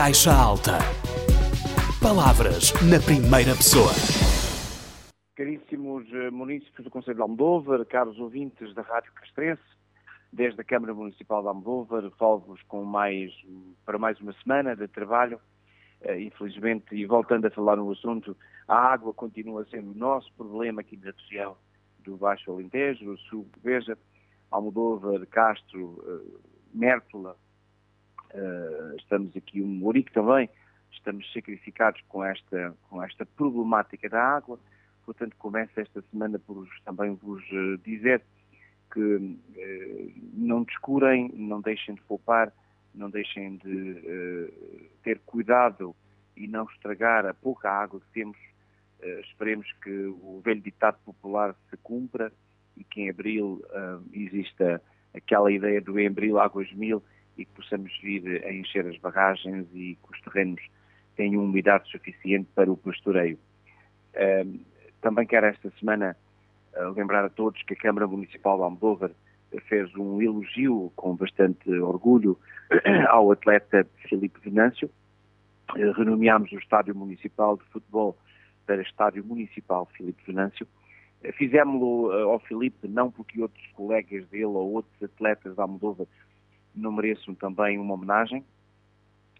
Caixa Alta. Palavras na primeira pessoa. Caríssimos eh, munícipes do Conselho de Almodóvar, caros ouvintes da Rádio Castrense, desde a Câmara Municipal de Almodóvar, falo-vos com mais, para mais uma semana de trabalho. Uh, infelizmente, e voltando a falar no assunto, a água continua sendo o nosso problema aqui na região do Baixo Alentejo, do Sul, veja, Almodóvar, Castro, uh, Mértola, uh, estamos aqui, um Ourique também, estamos sacrificados com esta, com esta problemática da água, portanto começo esta semana por também vos uh, dizer que uh, não descurem, não deixem de poupar, não deixem de ter cuidado e não estragar a pouca água que temos. esperemos que o velho ditado popular se cumpra e que em abril exista aquela ideia do em abril águas mil e que possamos vir a encher as barragens e que os terrenos tenham umidade suficiente para o pastoreio. também quero esta semana ah, lembrar a todos que a Câmara Municipal de Almodóvar fez um elogio com bastante orgulho ao atleta Filipe Venâncio. Ah, renomeámos o Estádio Municipal de Futebol para Estádio Municipal Filipe Venâncio. Ah, fizemos-lo ao Filipe não porque outros colegas dele ou outros atletas da Almodóvar não mereçam também uma homenagem,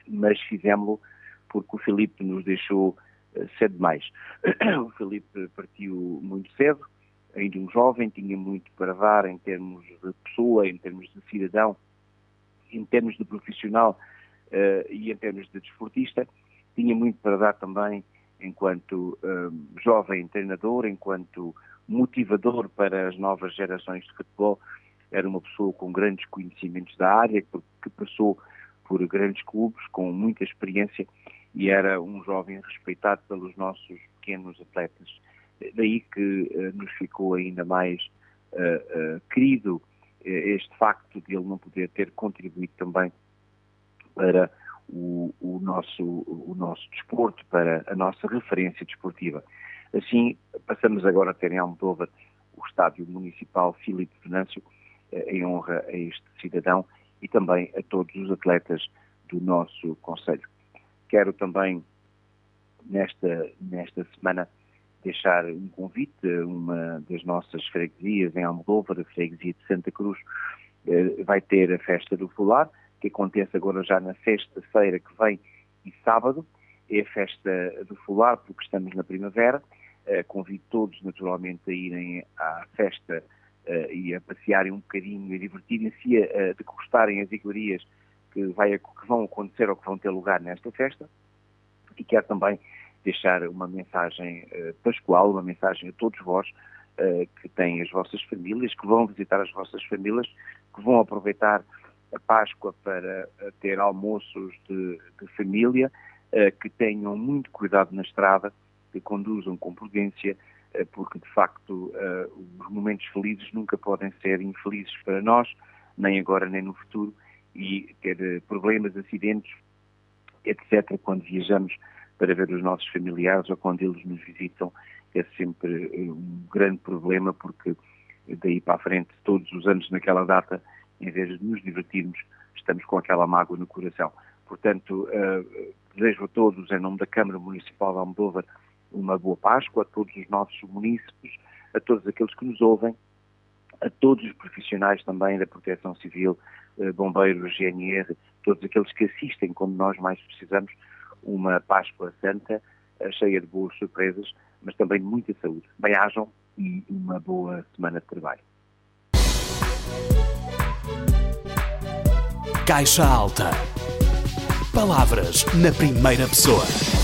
mas fizemos-lo porque o Filipe nos deixou uh, cedo demais. o Filipe partiu muito cedo, ainda um jovem, tinha muito para dar em termos de pessoa, em termos de cidadão, em termos de profissional uh, e em termos de desportista, tinha muito para dar também enquanto uh, jovem treinador, enquanto motivador para as novas gerações de futebol era uma pessoa com grandes conhecimentos da área, que passou por grandes clubes, com muita experiência e era um jovem respeitado pelos nossos pequenos atletas. Daí que uh, nos ficou ainda mais uh, uh, querido este facto de ele não poder ter contribuído também para o, o, nosso, o nosso desporto, para a nossa referência desportiva. Assim, passamos agora a ter em Almodóvar o Estádio Municipal Filipe Venâncio, eh, em honra a este cidadão e também a todos os atletas do nosso Conselho. Quero também, nesta, nesta semana, deixar um convite a uma das nossas freguesias em Almodóvar, a freguesia de Santa Cruz, eh, vai ter a festa do Fular, que acontece agora já na sexta-feira que vem e sábado. É a festa do Fular, porque estamos na primavera. Eh, convido todos, naturalmente, a irem à festa uh, e a passearem um bocadinho e divertirem-se a, a degustarem as iguarias que, vai, que vão acontecer ou que vão ter lugar nesta festa. E quero também deixar uma mensagem uh, pascual, uma mensagem a todos vós uh, que têm as vossas famílias, que vão visitar as vossas famílias, que vão aproveitar a Páscoa para ter almoços de, de família, que tenham muito cuidado na estrada, que conduzam com prudência, porque de facto eh, os momentos felizes nunca podem ser infelizes para nós, nem agora nem no futuro, e ter eh, problemas, acidentes, etc., quando viajamos para ver os nossos familiares ou quando eles nos visitam, é sempre um grande problema, porque daí para a frente, todos os anos naquela data, em vez de nos divertirmos, estamos com aquela mágoa no coração. Portanto, desejo a todos, em nome da Câmara Municipal de Almodóvar, uma boa Páscoa a todos os nossos munícipes, a todos aqueles que nos ouvem, a todos os profissionais também da Proteção Civil, eh, bombeiros, GNR, todos aqueles que assistem quando nós mais precisamos, uma Páscoa Santa, eh, cheia de boas surpresas, mas também de muita saúde. Bem-ajam e uma boa semana de trabalho. Caixa Alta. Palavras na primeira pessoa.